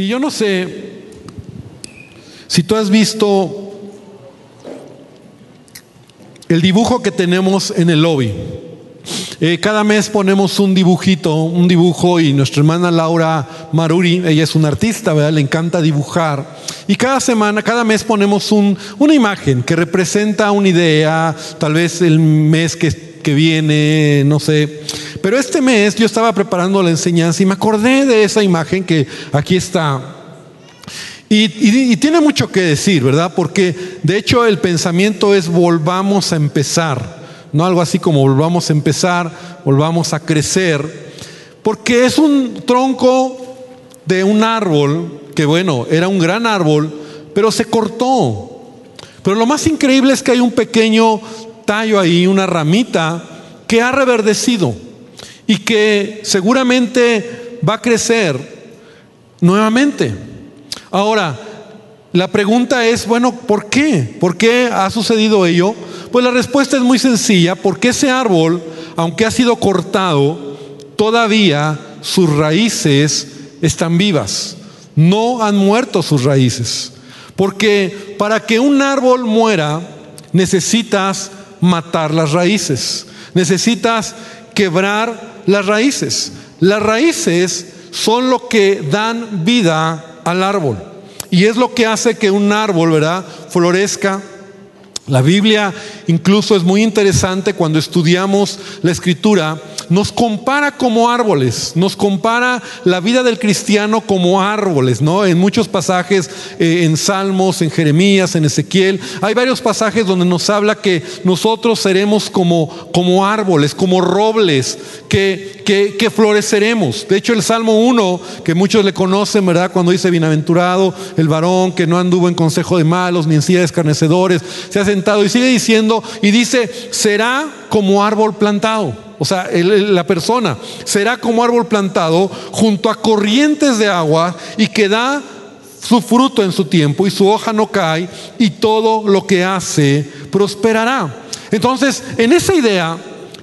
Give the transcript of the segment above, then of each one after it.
Y yo no sé si tú has visto el dibujo que tenemos en el lobby. Eh, cada mes ponemos un dibujito, un dibujo y nuestra hermana Laura Maruri, ella es una artista, ¿verdad? Le encanta dibujar. Y cada semana, cada mes ponemos una imagen que representa una idea, tal vez el mes que, que viene, no sé. Pero este mes yo estaba preparando la enseñanza y me acordé de esa imagen que aquí está. Y, tiene mucho que decir, ¿verdad? Porque de hecho el pensamiento es volvamos a empezar, no algo así como volvamos a empezar, volvamos a crecer, porque es un tronco de un árbol que bueno, era un gran árbol, pero se cortó. Pero lo más increíble es que hay un pequeño tallo ahí, una ramita, que ha reverdecido y que seguramente va a crecer nuevamente. Ahora, la pregunta es, bueno, ¿por qué? ¿Por qué ha sucedido ello? Pues la respuesta es muy sencilla, porque ese árbol, aunque ha sido cortado, todavía sus raíces están vivas. No han muerto sus raíces. Porque para que un árbol muera, necesitas matar las raíces. Necesitas quebrar las raíces. Las raíces son lo que dan vida al árbol. Y es lo que hace que un árbol, ¿verdad?, florezca. La Biblia incluso es muy interesante cuando estudiamos la escritura nos compara como árboles, nos compara la vida del cristiano como árboles, ¿no? En muchos pasajes, eh, en Salmos, en Jeremías, en Ezequiel, hay varios pasajes donde nos habla que nosotros seremos como, como árboles, como robles, que, que, que floreceremos. De hecho, el Salmo 1, que muchos le conocen, ¿verdad? Cuando dice, bienaventurado el varón que no anduvo en consejo de malos, ni en silla de escarnecedores, se ha y sigue diciendo, y dice, será como árbol plantado o sea, la persona será como árbol plantado junto a corrientes de agua y que da su fruto en su tiempo y su hoja no cae y todo lo que hace prosperará. Entonces, en esa idea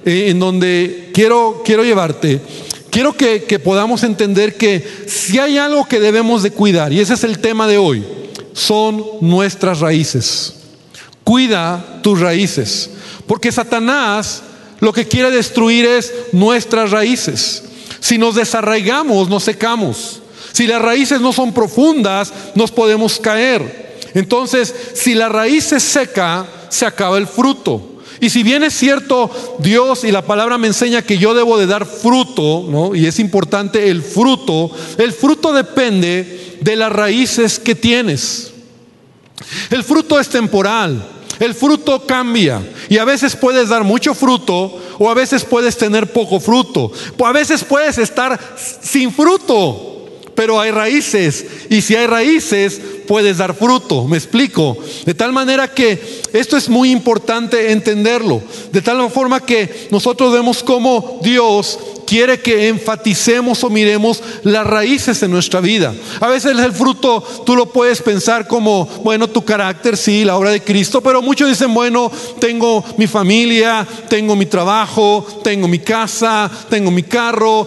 eh, en donde quiero, quiero llevarte, quiero que, que podamos entender que si hay algo que debemos de cuidar, y ese es el tema de hoy, son nuestras raíces. Cuida tus raíces, porque Satanás lo que quiere destruir es nuestras raíces. Si nos desarraigamos, nos secamos. Si las raíces no son profundas, nos podemos caer. Entonces, si la raíz se seca, se acaba el fruto. Y si bien es cierto, Dios y la palabra me enseña que yo debo de dar fruto. Y es importante el fruto, el fruto depende de las raíces que tienes. El fruto es temporal. El fruto cambia y a veces puedes dar mucho fruto o a veces puedes tener poco fruto. O a veces puedes estar sin fruto pero hay raíces. Y si hay raíces, puedes dar fruto. Me explico. De tal manera que esto es muy importante entenderlo. De tal forma que nosotros vemos cómo Dios quiere que enfaticemos o miremos las raíces de nuestra vida. A veces el fruto tú lo puedes pensar como, bueno, tu carácter, sí, la obra de Cristo, pero muchos dicen, bueno, tengo mi familia, tengo mi trabajo, tengo mi casa, tengo mi carro,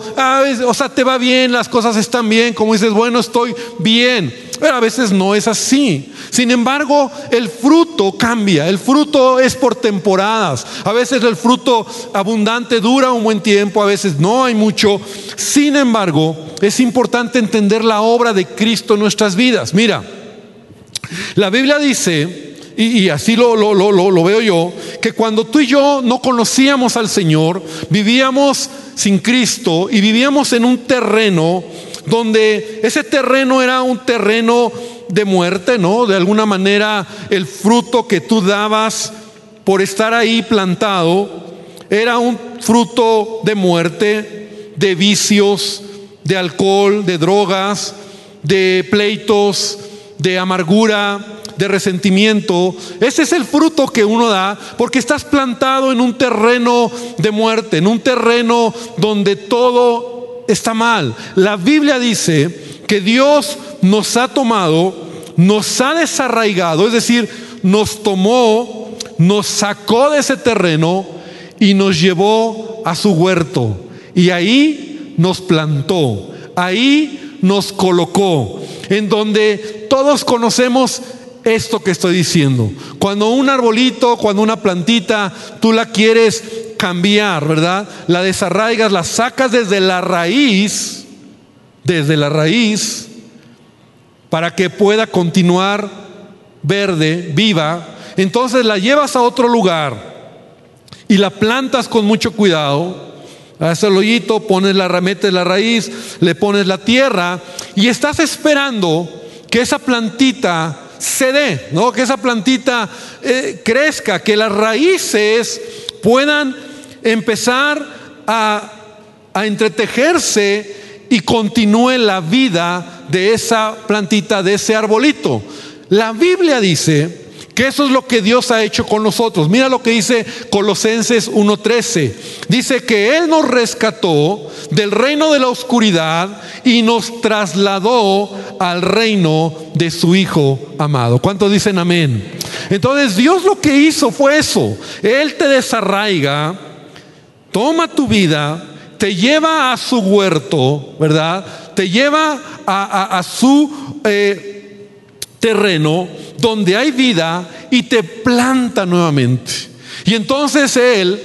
o sea, te va bien, las cosas están bien, como dices, bueno, estoy bien. Pero a veces no es así. Sin embargo, el fruto cambia. El fruto es por temporadas. A veces el fruto abundante dura un buen tiempo, a veces no hay mucho. Sin embargo, es importante entender la obra de Cristo en nuestras vidas. Mira, la Biblia dice, y, así lo, lo, lo, lo, veo yo, que cuando tú y yo no conocíamos al Señor, vivíamos sin Cristo y vivíamos en un terreno donde ese terreno era un terreno de muerte, ¿no? De alguna manera el fruto que tú dabas por estar ahí plantado era un fruto de muerte, de vicios, de alcohol, de drogas, de pleitos, de amargura, de resentimiento. Ese es el fruto que uno da porque estás plantado en un terreno de muerte, en un terreno donde todo está mal. La Biblia dice que Dios nos ha tomado, nos ha desarraigado, es decir, nos tomó, nos sacó de ese terreno y nos llevó a su huerto. Y ahí nos plantó, ahí nos colocó. en donde todos conocemos esto que estoy diciendo. Cuando un arbolito, cuando una plantita, tú la quieres cambiar, ¿verdad? La desarraigas, la sacas desde la raíz, desde la raíz, para que pueda continuar verde, viva. Entonces la llevas a otro lugar y la plantas con mucho cuidado. Haces el hoyito, pones la, metes la raíz, le pones la tierra y estás esperando que esa plantita se dé, ¿no? que esa plantita eh, crezca, que las raíces puedan empezar a, a entretejerse y continúe la vida de esa plantita, de ese arbolito. La Biblia dice que eso es lo que Dios ha hecho con nosotros. Mira lo que dice Colosenses 1:13. Dice que Él nos rescató del reino de la oscuridad y nos trasladó al reino de su Hijo amado. ¿Cuántos dicen amén? Entonces Dios lo que hizo fue eso. Él te desarraiga, toma tu vida, te lleva a su huerto, ¿verdad? Te lleva a, su... Eh, terreno donde hay vida y te planta nuevamente. Y entonces Él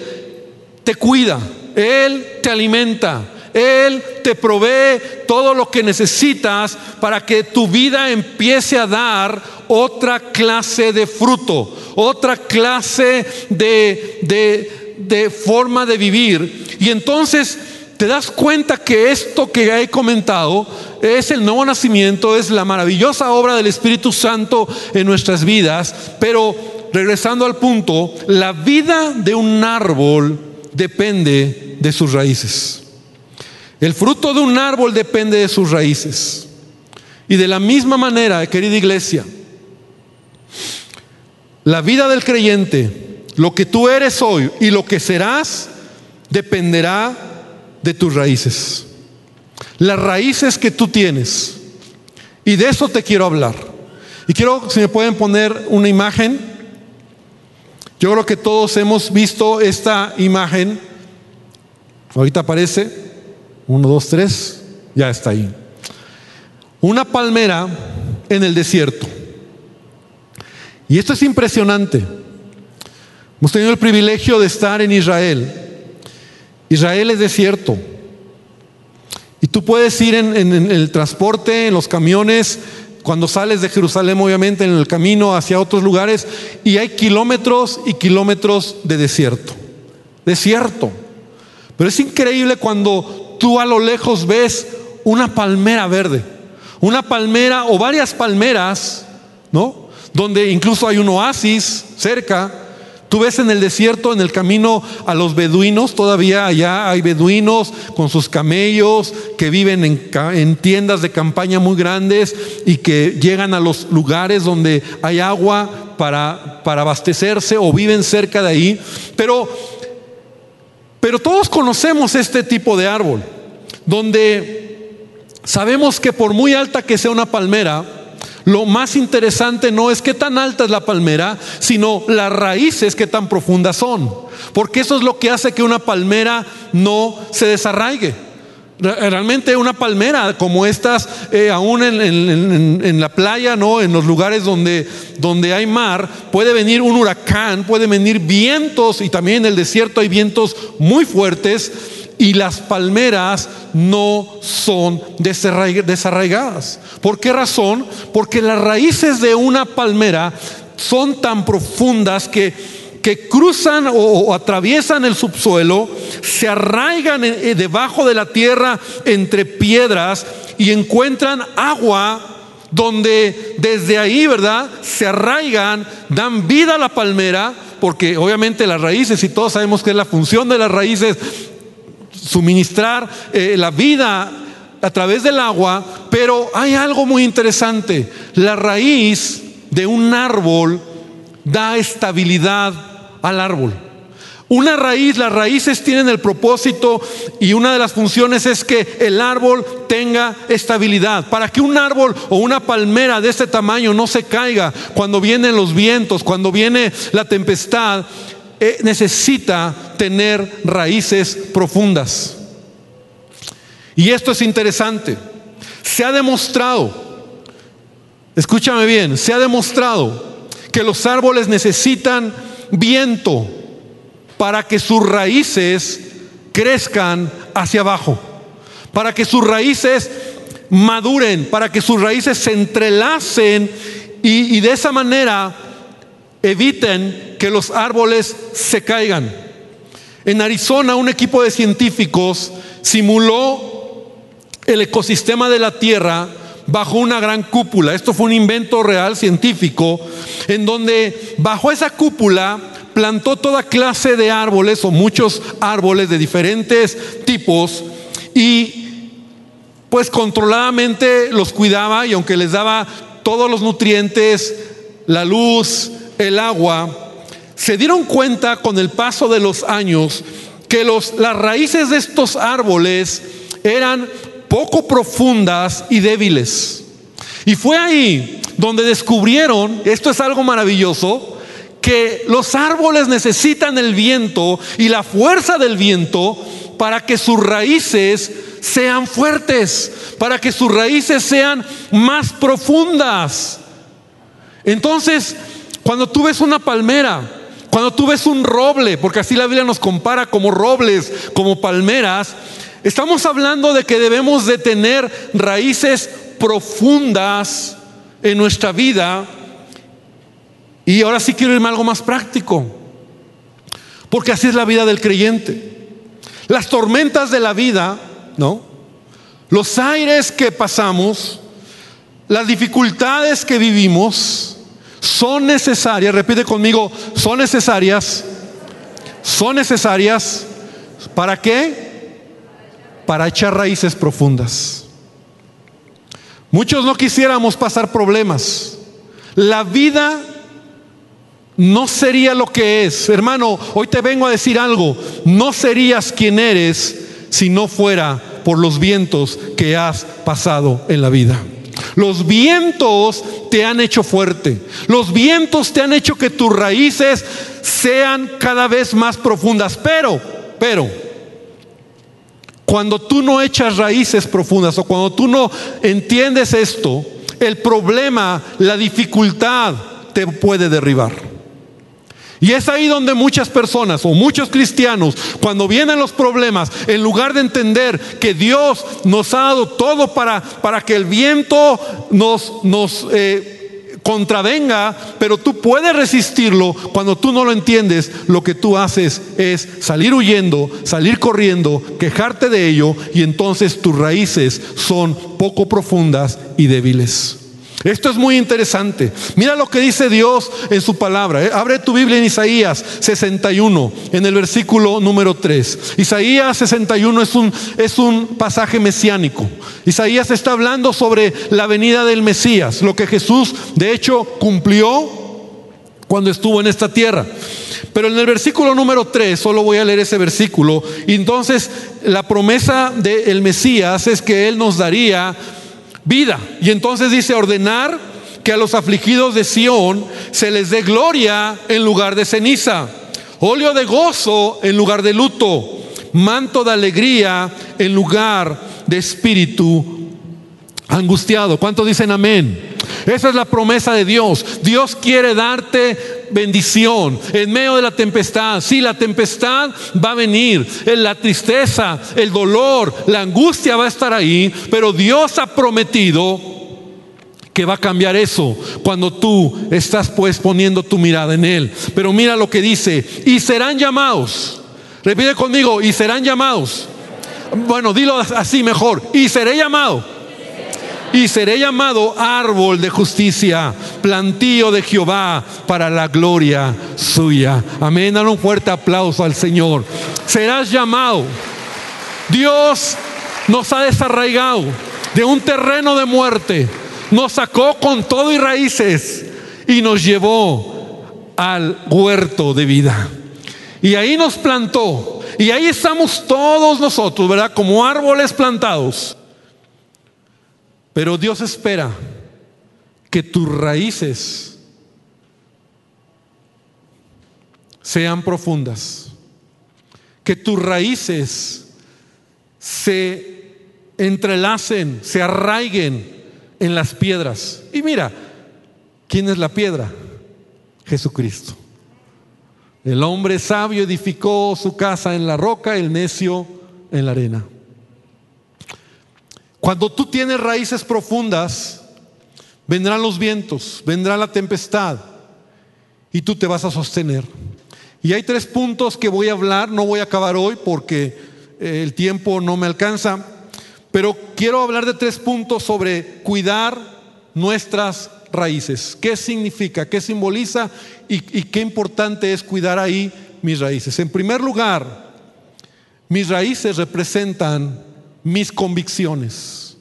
te cuida, Él te alimenta, Él te provee todo lo que necesitas para que tu vida empiece a dar otra clase de fruto, otra clase de, de, de forma de vivir. Y entonces te das cuenta que esto que he comentado es el nuevo nacimiento, es la maravillosa obra del Espíritu Santo en nuestras vidas, pero regresando al punto, la vida de un árbol depende de sus raíces. El fruto de un árbol depende de sus raíces. Y de la misma manera, querida iglesia, la vida del creyente, lo que tú eres hoy y lo que serás, dependerá de tus raíces. Las raíces que tú tienes. Y de eso te quiero hablar. Y quiero, si me pueden poner una imagen. Yo creo que todos hemos visto esta imagen. Ahorita aparece. Uno, dos, tres. Ya está ahí. Una palmera en el desierto. Y esto es impresionante. Hemos tenido el privilegio de estar en Israel Israel es desierto. Y tú puedes ir en, el transporte, en los camiones, cuando sales de Jerusalén, obviamente, en el camino hacia otros lugares, y hay kilómetros y kilómetros de desierto. Desierto. Pero es increíble cuando tú a lo lejos ves una palmera verde, una palmera o varias palmeras, ¿no? Donde incluso hay un oasis cerca Tú ves en el desierto, en el camino a los beduinos, todavía allá hay beduinos con sus camellos que viven en, tiendas de campaña muy grandes y que llegan a los lugares donde hay agua para, para abastecerse o viven cerca de ahí. Pero, pero todos conocemos este tipo de árbol, donde sabemos que por muy alta que sea una palmera, lo más interesante no es qué tan alta es la palmera, sino las raíces que tan profundas son. Porque eso es lo que hace que una palmera no se desarraigue. Realmente una palmera como estas, eh, aún en, la playa, ¿no? en los lugares donde, donde hay mar, puede venir un huracán, puede venir vientos y también en el desierto hay vientos muy fuertes y las palmeras no son desarraigadas. ¿Por qué razón? Porque las raíces de una palmera son tan profundas que, que cruzan o, atraviesan el subsuelo, se arraigan debajo de la tierra entre piedras y encuentran agua donde desde ahí, ¿verdad? Se arraigan, dan vida a la palmera, porque obviamente las raíces, y todos sabemos que es la función de las raíces, suministrar eh, la vida a través del agua, pero hay algo muy interesante. La raíz de un árbol da estabilidad al árbol. Una raíz, las raíces tienen el propósito y una de las funciones es que el árbol tenga estabilidad. Para que un árbol o una palmera de este tamaño no se caiga cuando vienen los vientos, cuando viene la tempestad, eh, necesita tener raíces profundas. Y esto es interesante. Se ha demostrado escúchame bien, se ha demostrado que los árboles necesitan viento para que sus raíces crezcan hacia abajo, para que sus raíces maduren, para que sus raíces se entrelacen y, y de esa manera eviten que los árboles se caigan. En Arizona un equipo de científicos simuló el ecosistema de la Tierra bajo una gran cúpula. Esto fue un invento real científico en donde bajo esa cúpula plantó toda clase de árboles o muchos árboles de diferentes tipos y pues controladamente los cuidaba y aunque les daba todos los nutrientes, la luz, el agua, se dieron cuenta con el paso de los años que los, las raíces de estos árboles eran poco profundas y débiles. Y fue ahí donde descubrieron, esto es algo maravilloso, que los árboles necesitan el viento y la fuerza del viento para que sus raíces sean fuertes, para que sus raíces sean más profundas. Entonces, cuando tú ves una palmera, cuando tú ves un roble, porque así la Biblia nos compara como robles, como palmeras, estamos hablando de que debemos de tener raíces profundas en nuestra vida. Y ahora sí quiero irme a algo más práctico, porque así es la vida del creyente. Las tormentas de la vida, ¿no? Los aires que pasamos, las dificultades que vivimos, son necesarias, repite conmigo, son necesarias, son necesarias, ¿para qué? Para echar raíces profundas. Muchos no quisiéramos pasar problemas. La vida no sería lo que es. Hermano, hoy te vengo a decir algo. No serías quien eres si no fuera por los vientos que has pasado en la vida. Los vientos te han hecho fuerte. Los vientos te han hecho que tus raíces sean cada vez más profundas. Pero, pero, cuando tú no echas raíces profundas o cuando tú no entiendes esto, el problema, la dificultad te puede derribar. Y es ahí donde muchas personas o muchos cristianos, cuando vienen los problemas, en lugar de entender que Dios nos ha dado todo para, para que el viento nos, nos eh, contravenga, pero tú puedes resistirlo, cuando tú no lo entiendes, lo que tú haces es salir huyendo, salir corriendo, quejarte de ello y entonces tus raíces son poco profundas y débiles. Esto es muy interesante. Mira lo que dice Dios en su palabra. Eh, abre tu Biblia en Isaías 61, en el versículo número 3. Isaías 61 es un, es un pasaje mesiánico. Isaías está hablando sobre la venida del Mesías, lo que Jesús de hecho cumplió cuando estuvo en esta tierra. Pero en el versículo número 3, solo voy a leer ese versículo, entonces la promesa del Mesías es que Él nos daría vida. Y entonces dice ordenar que a los afligidos de Sión se les dé gloria en lugar de ceniza, óleo de gozo en lugar de luto, manto de alegría en lugar de espíritu angustiado. ¿Cuántos dicen amén? Esa es la promesa de Dios. Dios quiere darte bendición en medio de la tempestad. Sí, la tempestad va a venir, la tristeza, el dolor, la angustia va a estar ahí, pero Dios ha prometido que va a cambiar eso cuando tú estás pues poniendo tu mirada en Él. Pero mira lo que dice, y serán llamados. Repite conmigo, y serán llamados. Bueno, dilo así mejor, y seré llamado y seré llamado árbol de justicia, plantío de Jehová para la gloria suya. Amén. Dan un fuerte aplauso al Señor. Serás llamado. Dios nos ha desarraigado de un terreno de muerte. Nos sacó con todo y raíces y nos llevó al huerto de vida. Y ahí nos plantó. Y ahí estamos todos nosotros, ¿verdad? Como árboles plantados pero Dios espera que tus raíces sean profundas, que tus raíces se entrelacen, se arraiguen en las piedras. Y mira, ¿Quién es la piedra? Jesucristo. El hombre sabio edificó su casa en la roca, el necio en la arena. Cuando tú tienes raíces profundas, vendrán los vientos, vendrá la tempestad y tú te vas a sostener. Y hay tres puntos que voy a hablar, no voy a acabar hoy porque eh, el tiempo no me alcanza, pero quiero hablar de tres puntos sobre cuidar nuestras raíces. ¿Qué significa? ¿Qué simboliza? Y, qué importante es cuidar ahí mis raíces. En primer lugar, mis raíces representan mis convicciones.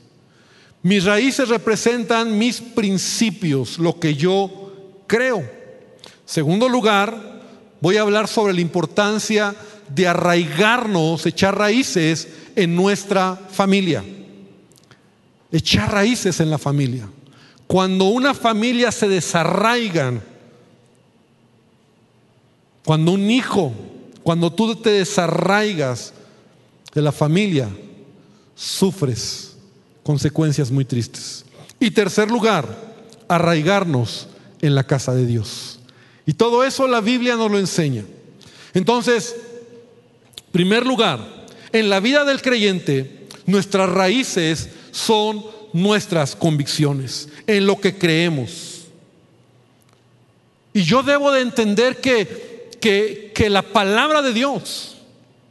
Mis raíces representan mis principios, lo que yo creo. Segundo lugar, voy a hablar sobre la importancia de arraigarnos, echar raíces en nuestra familia. Echar raíces en la familia. Cuando una familia se desarraiga, cuando un hijo, cuando tú te desarraigas de la familia, sufres consecuencias muy tristes. Y tercer lugar, arraigarnos en la casa de Dios. Y todo eso la Biblia nos lo enseña. Entonces, primer lugar, en la vida del creyente, nuestras raíces son nuestras convicciones, en lo que creemos. Y yo debo de entender que, que, que la palabra de Dios,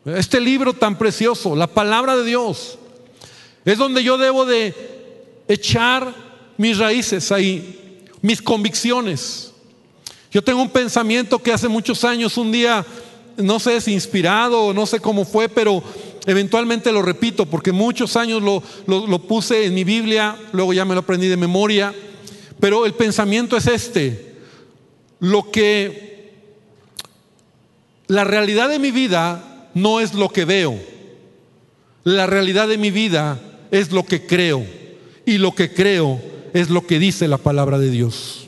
este libro tan precioso, la palabra de Dios, es donde yo debo de echar mis raíces ahí, mis convicciones. Yo tengo un pensamiento que hace muchos años, un día, no sé si inspirado, no sé cómo fue, pero Eventualmente lo repito porque muchos años lo, lo, puse en mi Biblia, luego ya me lo aprendí de memoria, pero el pensamiento es este, lo que la realidad de mi vida no es lo que veo, la realidad de mi vida es lo que creo y lo que creo es lo que dice la palabra de Dios.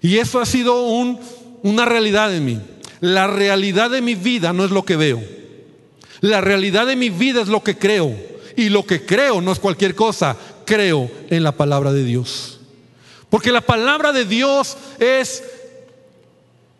Y eso ha sido un, una realidad en mí. La realidad de mi vida no es lo que veo. La realidad de mi vida es lo que creo. Y lo que creo no es cualquier cosa. Creo en la palabra de Dios. Porque la palabra de Dios es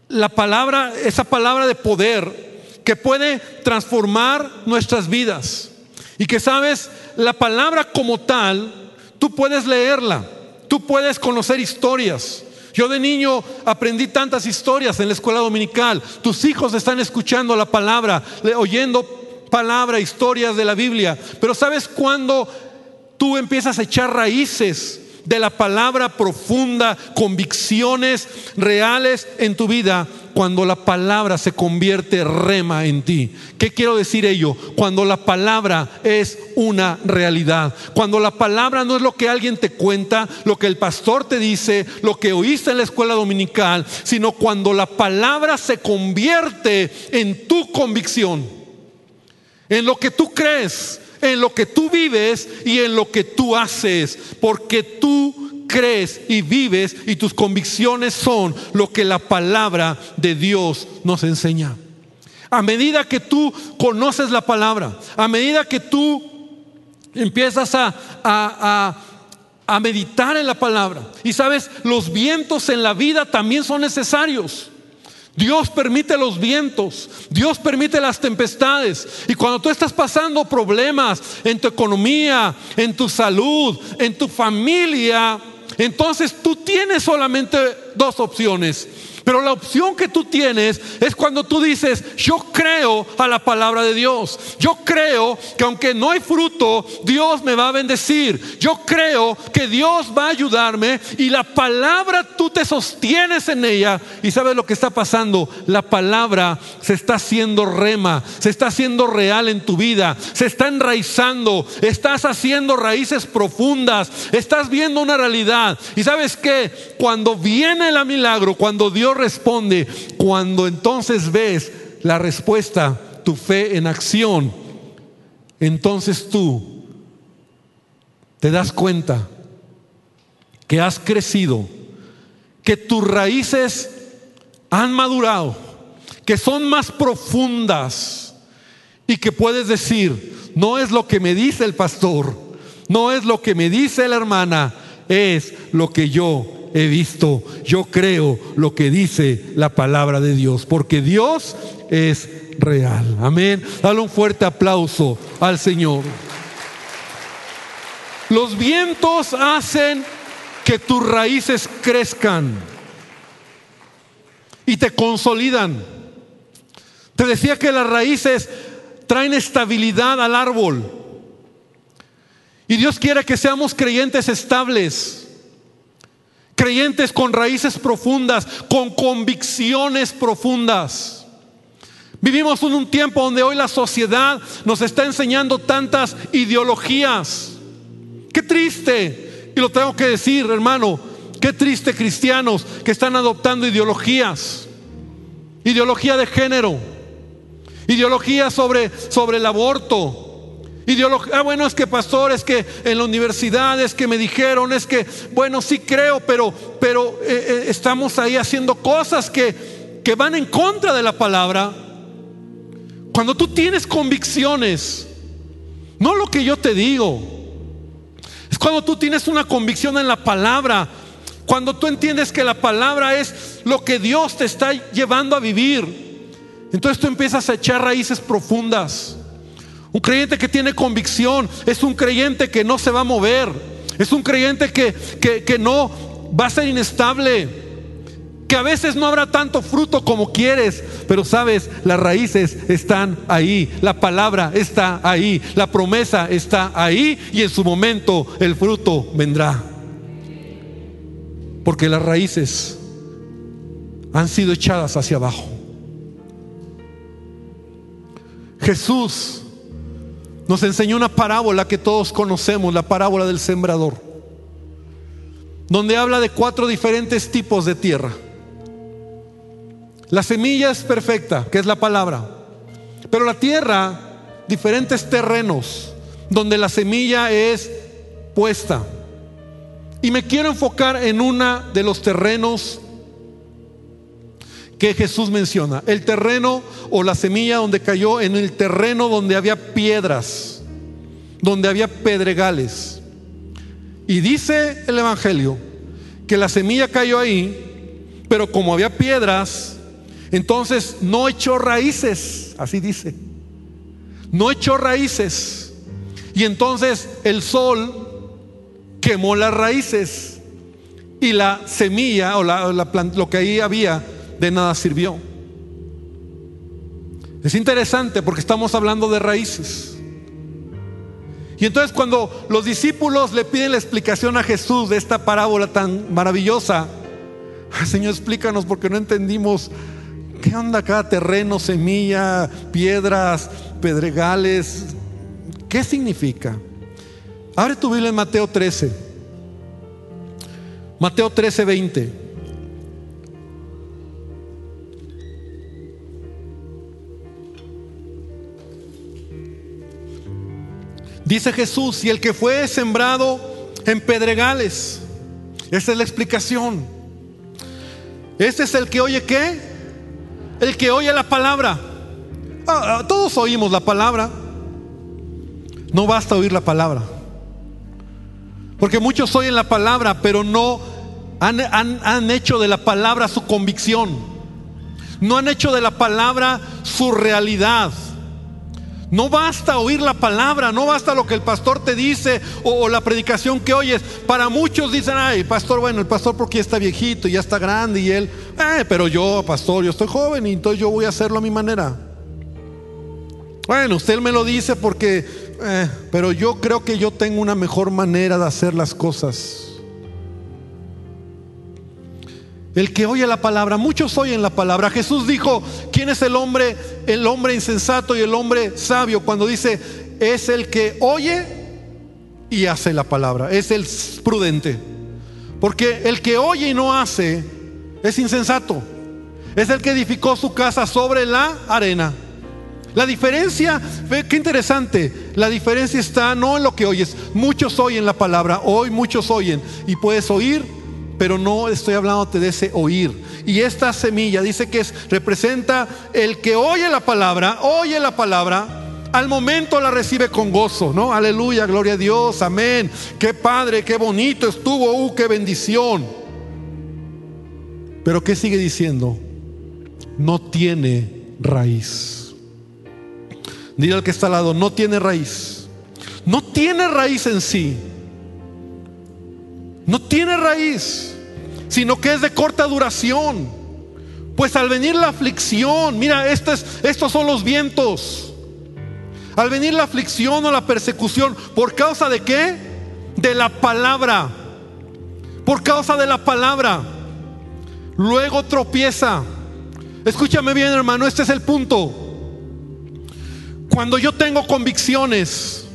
la palabra, esa palabra de poder que puede transformar nuestras vidas. Y que sabes, la palabra como tal, tú puedes leerla, tú puedes conocer historias. Yo de niño aprendí tantas historias en la escuela dominical. Tus hijos están escuchando la palabra, oyendo palabra, historias de la Biblia. Pero ¿sabes cuándo tú empiezas a echar raíces de la palabra profunda, convicciones reales en tu vida? Cuando la palabra se convierte rema en ti. ¿Qué quiero decir ello? Cuando la palabra es una realidad. Cuando la palabra no es lo que alguien te cuenta, lo que el pastor te dice, lo que oíste en la escuela dominical, sino cuando la palabra se convierte en tu convicción en lo que tú crees, en lo que tú vives y en lo que tú haces, porque tú crees y vives y tus convicciones son lo que la palabra de Dios nos enseña. A medida que tú conoces la palabra, a medida que tú empiezas a, a, a meditar en la palabra, y sabes, los vientos en la vida también son necesarios. Dios permite los vientos, Dios permite las tempestades. Y cuando tú estás pasando problemas en tu economía, en tu salud, en tu familia, entonces tú tienes solamente dos opciones. Pero la opción que tú tienes es cuando tú dices, yo creo a la palabra de Dios. Yo creo que aunque no hay fruto, Dios me va a bendecir. Yo creo que Dios va a ayudarme y la palabra tú te sostienes en ella. Y sabes lo que está pasando. La palabra se está haciendo rema, se está haciendo real en tu vida, se está enraizando, estás haciendo raíces profundas, estás viendo una realidad. Y sabes que cuando viene el milagro, cuando Dios responde cuando entonces ves la respuesta, tu fe en acción. Entonces tú te das cuenta que has crecido, que tus raíces han madurado, que son más profundas y que puedes decir, no es lo que me dice el pastor, no es lo que me dice la hermana, es lo que yo he visto. Yo creo lo que dice la palabra de Dios, porque Dios es real. Amén. Dale un fuerte aplauso al Señor. Los vientos hacen que tus raíces crezcan y te consolidan. Te decía que las raíces traen estabilidad al árbol. Y Dios quiere que seamos creyentes estables, creyentes con raíces profundas, con convicciones profundas. Vivimos en un tiempo donde hoy la sociedad nos está enseñando tantas ideologías. Qué triste, y lo tengo que decir, hermano, qué triste cristianos que están adoptando ideologías, ideología de género, ideología sobre, sobre el aborto. Ideología, ah, bueno, es que pastor, es que en la universidad, es que me dijeron, es que, bueno, sí creo, pero, pero eh, eh, estamos ahí haciendo cosas que, que van en contra de la palabra. Cuando tú tienes convicciones, no lo que yo te digo, es cuando tú tienes una convicción en la palabra, cuando tú entiendes que la palabra es lo que Dios te está llevando a vivir. Entonces tú empiezas a echar raíces profundas. Un creyente que tiene convicción es un creyente que no se va a mover. Es un creyente que, que, no va a ser inestable. Que a veces no habrá tanto fruto como quieres. Pero sabes, las raíces están ahí. La palabra está ahí. La promesa está ahí. Y en su momento el fruto vendrá. Porque las raíces han sido echadas hacia abajo. Jesús nos enseñó una parábola que todos conocemos, la parábola del sembrador, donde habla de cuatro diferentes tipos de tierra. La semilla es perfecta, que es la palabra, pero la tierra, diferentes terrenos, donde la semilla es puesta. Y me quiero enfocar en una de los terrenos que Jesús menciona. El terreno o la semilla donde cayó en el terreno donde había piedras, donde había pedregales. Y dice el Evangelio que la semilla cayó ahí, pero como había piedras, entonces no echó raíces, así dice. No echó raíces. Y entonces el sol quemó las raíces y la semilla o la, lo que ahí había de nada sirvió. Es interesante porque estamos hablando de raíces. Y entonces cuando los discípulos le piden la explicación a Jesús de esta parábola tan maravillosa, Señor, explícanos porque no entendimos qué onda cada terreno, semilla, piedras, pedregales, ¿qué significa? Abre tu Biblia en Mateo 13. Mateo 13, 20. Dice Jesús, y el que fue sembrado en pedregales, esa es la explicación. Este es el que oye qué? El que oye la palabra. Ah, ah, todos oímos la palabra. No basta oír la palabra. Porque muchos oyen la palabra, pero no han, han hecho de la palabra su convicción. No han hecho de la palabra su realidad. No basta oír la palabra, no basta lo que el pastor te dice o, la predicación que oyes. Para muchos dicen, ay, pastor, bueno, el pastor porque está viejito, ya está grande y él, eh, pero yo, pastor, yo estoy joven y entonces yo voy a hacerlo a mi manera. Bueno, usted me lo dice porque, eh, pero yo creo que yo tengo una mejor manera de hacer las cosas. El que oye la palabra, muchos oyen la palabra. Jesús dijo, ¿quién es el hombre, el hombre insensato y el hombre sabio? Cuando dice, es el que oye y hace la palabra, es el prudente. Porque el que oye y no hace es insensato. Es el que edificó su casa sobre la arena. La diferencia, qué interesante, la diferencia está no en lo que oyes. Muchos oyen la palabra, hoy muchos oyen y puedes oír pero no estoy hablándote de ese oír. Y esta semilla dice que es, representa el que oye la palabra, oye la palabra, al momento la recibe con gozo, ¿no? Aleluya, gloria a Dios, amén. Qué padre, qué bonito estuvo, uh, qué bendición. Pero ¿qué sigue diciendo? No tiene raíz. Dile al que está al lado, no tiene raíz. No tiene raíz en sí. No tiene raíz, sino que es de corta duración. Pues al venir la aflicción, mira, estos, estos son los vientos. Al venir la aflicción o la persecución, ¿por causa de qué? De la palabra. Por causa de la palabra. Luego tropieza. Escúchame bien, hermano, este es el punto. Cuando yo tengo convicciones,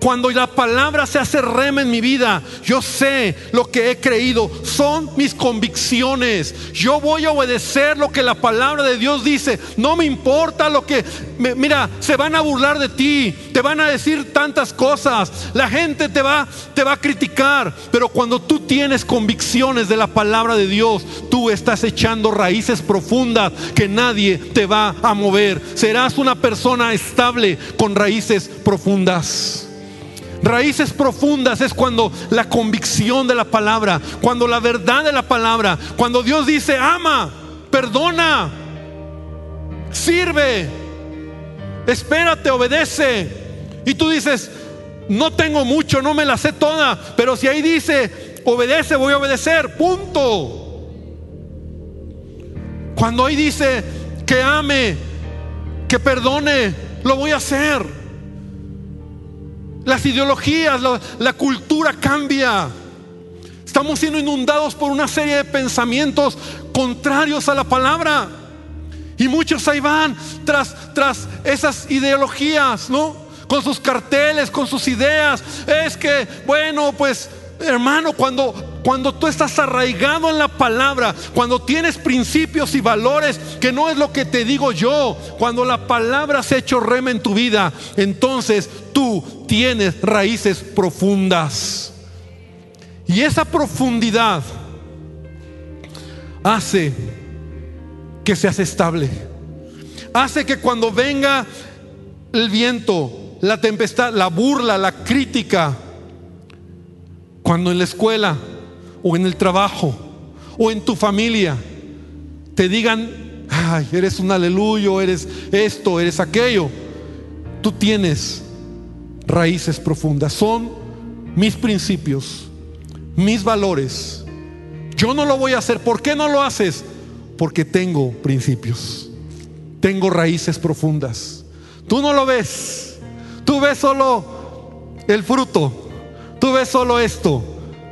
cuando la palabra se hace rema en mi vida, yo sé lo que he creído, son mis convicciones. Yo voy a obedecer lo que la palabra de Dios dice. No me importa lo que, mira, se van a burlar de ti, te van a decir tantas cosas, la gente te va, te va a criticar, pero cuando tú tienes convicciones de la palabra de Dios, tú estás echando raíces profundas que nadie te va a mover. Serás una persona estable con raíces profundas. Raíces profundas es cuando la convicción de la palabra, cuando la verdad de la palabra, cuando Dios dice, ama, perdona, sirve, espérate, obedece. Y tú dices, no tengo mucho, no me la sé toda, pero si ahí dice, obedece, voy a obedecer, punto. Cuando ahí dice que ame, que perdone, lo voy a hacer. Las ideologías, la, cultura cambia. Estamos siendo inundados por una serie de pensamientos contrarios a la palabra. Y muchos ahí van tras, tras esas ideologías, ¿no? Con sus carteles, con sus ideas. Es que, bueno, pues Hermano, cuando, cuando tú estás arraigado en la palabra, cuando tienes principios y valores, que no es lo que te digo yo, cuando la palabra se ha hecho rema en tu vida, entonces tú tienes raíces profundas. Y esa profundidad hace que seas estable. Hace que cuando venga el viento, la tempestad, la burla, la crítica, cuando en la escuela o en el trabajo o en tu familia te digan, ay, eres un aleluyo, eres esto, eres aquello, tú tienes raíces profundas. Son mis principios, mis valores. Yo no lo voy a hacer. ¿Por qué no lo haces? Porque tengo principios. Tengo raíces profundas. Tú no lo ves. Tú ves solo el fruto Tú ves solo esto,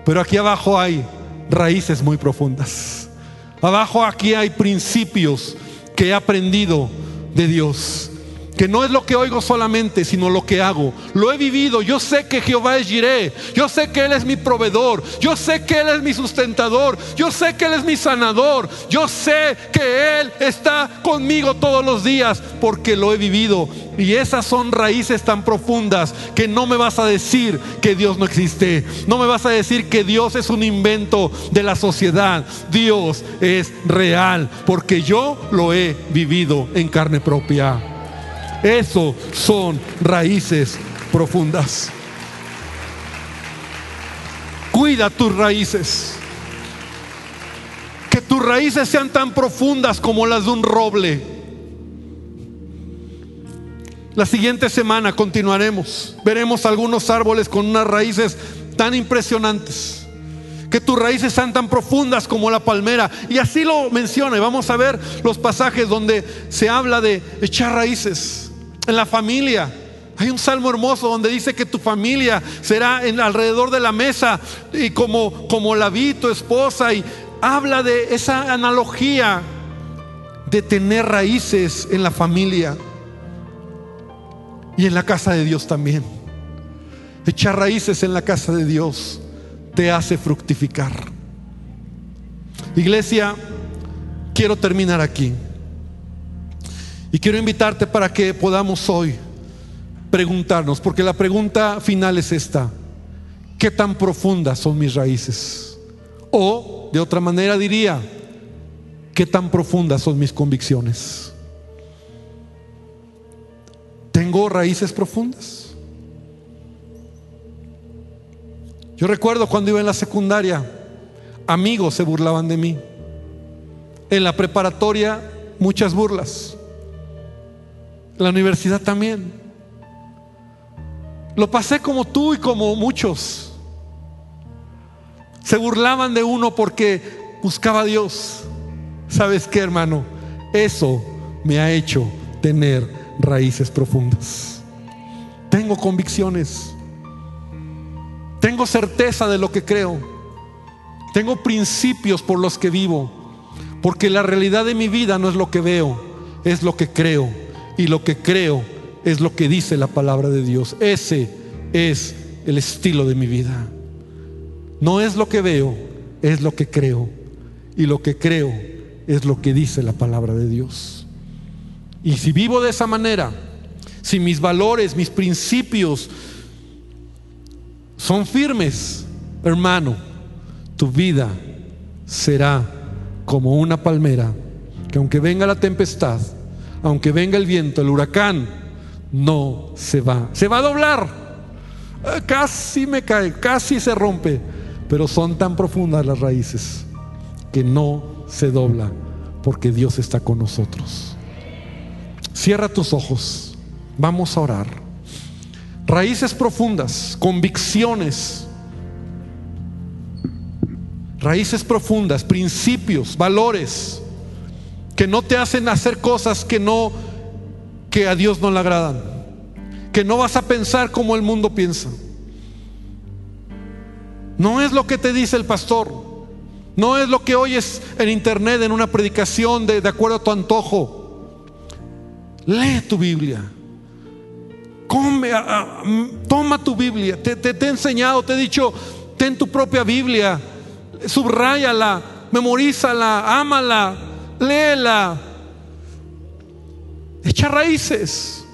pero aquí abajo hay raíces muy profundas. Abajo aquí hay principios que he aprendido de Dios que no es lo que oigo solamente, sino lo que hago. Lo he vivido. Yo sé que Jehová es Jireh. Yo sé que Él es mi proveedor. Yo sé que Él es mi sustentador. Yo sé que Él es mi sanador. Yo sé que Él está conmigo todos los días porque lo he vivido. Y esas son raíces tan profundas que no me vas a decir que Dios no existe. No me vas a decir que Dios es un invento de la sociedad. Dios es real porque yo lo he vivido en carne propia. Eso son raíces profundas. Cuida tus raíces. Que tus raíces sean tan profundas como las de un roble. La siguiente semana continuaremos. Veremos algunos árboles con unas raíces tan impresionantes. Que tus raíces sean tan profundas como la palmera. Y así lo menciona. Vamos a ver los pasajes donde se habla de echar raíces en la familia. Hay un salmo hermoso donde dice que tu familia será en, alrededor de la mesa y como, como la vi tu esposa y habla de esa analogía de tener raíces en la familia y en la casa de Dios también. Echar raíces en la casa de Dios te hace fructificar. Iglesia, quiero terminar aquí. Y quiero invitarte para que podamos hoy preguntarnos, porque la pregunta final es esta, ¿qué tan profundas son mis raíces? O, de otra manera diría, ¿qué tan profundas son mis convicciones? ¿Tengo raíces profundas? Yo recuerdo cuando iba en la secundaria, amigos se burlaban de mí. En la preparatoria, muchas burlas. La universidad también. Lo pasé como tú y como muchos. Se burlaban de uno porque buscaba a Dios. ¿Sabes qué, hermano? Eso me ha hecho tener raíces profundas. Tengo convicciones. Tengo certeza de lo que creo. Tengo principios por los que vivo. Porque la realidad de mi vida no es lo que veo, es lo que creo. Y lo que creo es lo que dice la palabra de Dios. Ese es el estilo de mi vida. No es lo que veo, es lo que creo. Y lo que creo es lo que dice la palabra de Dios. Y si vivo de esa manera, si mis valores, mis principios son firmes, hermano, tu vida será como una palmera que aunque venga la tempestad, aunque venga el viento, el huracán, no se va. Se va a doblar. Eh, casi me cae, casi se rompe, pero son tan profundas las raíces que no se dobla porque Dios está con nosotros. Cierra tus ojos. Vamos a orar. Raíces profundas, convicciones. Raíces profundas, principios, valores que no te hacen hacer cosas que no que a Dios no le agradan. Que no vas a pensar como el mundo piensa. No es lo que te dice el pastor. No es lo que oyes en internet en una predicación de, de acuerdo a tu antojo. Lee tu Biblia. Come, toma tu Biblia. Te, te he enseñado, te he dicho, ten tu propia Biblia. Subráyala, memorízala, ámala, léela. Echa raíces.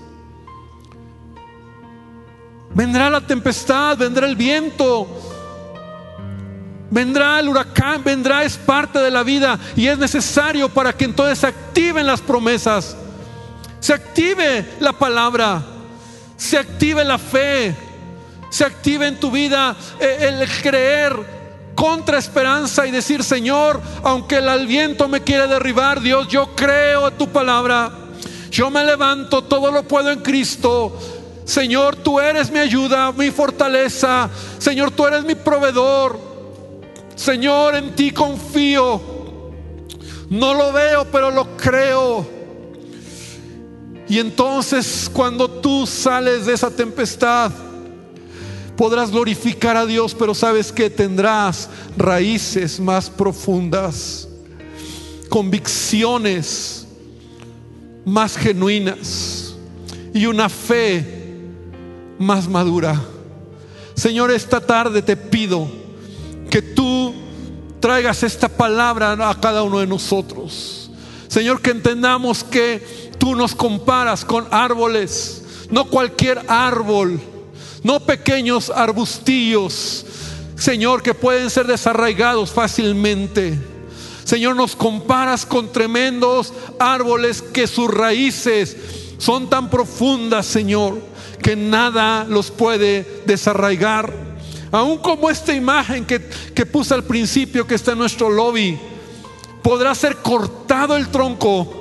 Vendrá la tempestad, vendrá el viento, vendrá el huracán, vendrá, es parte de la vida y es necesario para que entonces se activen las promesas, se active la palabra, se active la fe, se active en tu vida eh, el creer contra esperanza y decir, Señor, aunque el viento me quiere derribar, Dios, yo creo en tu palabra. Yo me levanto, todo lo puedo en Cristo. Señor, tú eres mi ayuda, mi fortaleza. Señor, tú eres mi proveedor. Señor, en ti confío. No lo veo, pero lo creo. Y entonces cuando tú sales de esa tempestad, podrás glorificar a Dios, pero sabes que tendrás raíces más profundas, convicciones más genuinas y una fe más madura. Señor, esta tarde te pido que tú traigas esta palabra a cada uno de nosotros. Señor, que entendamos que tú nos comparas con árboles, no cualquier árbol no pequeños arbustillos, Señor, que pueden ser desarraigados fácilmente. Señor, nos comparas con tremendos árboles que sus raíces son tan profundas, Señor, que nada los puede desarraigar. Aún como esta imagen que, que puse al principio, que está en nuestro lobby, podrá ser cortado el tronco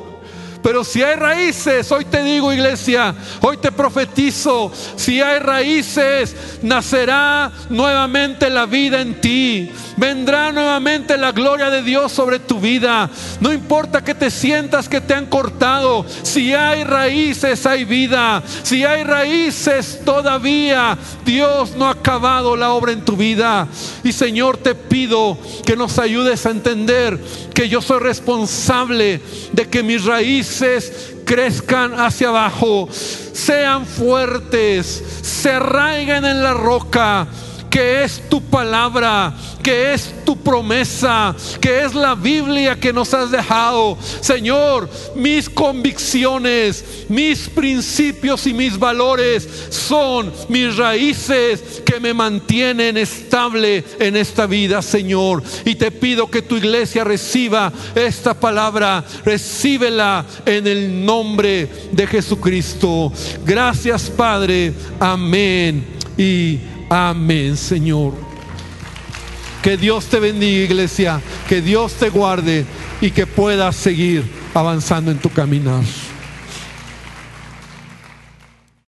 pero si hay raíces, hoy te digo iglesia, hoy te profetizo, si hay raíces, nacerá nuevamente la vida en ti. Vendrá nuevamente la gloria de Dios sobre tu vida. No importa que te sientas que te han cortado. Si hay raíces, hay vida. Si hay raíces, todavía Dios no ha acabado la obra en tu vida. Y Señor, te pido que nos ayudes a entender que yo soy responsable de que mis raíces crezcan hacia abajo, sean fuertes, se arraigan en la roca que es tu palabra, que es tu promesa, que es la Biblia que nos has dejado. Señor, mis convicciones, mis principios y mis valores son mis raíces que me mantienen estable en esta vida, Señor. Y te pido que tu iglesia reciba esta palabra, recíbela en el nombre de Jesucristo. Gracias, Padre. Amén. Y Amén, Señor. Que Dios te bendiga, iglesia. Que Dios te guarde. y que puedas seguir avanzando en tu caminar.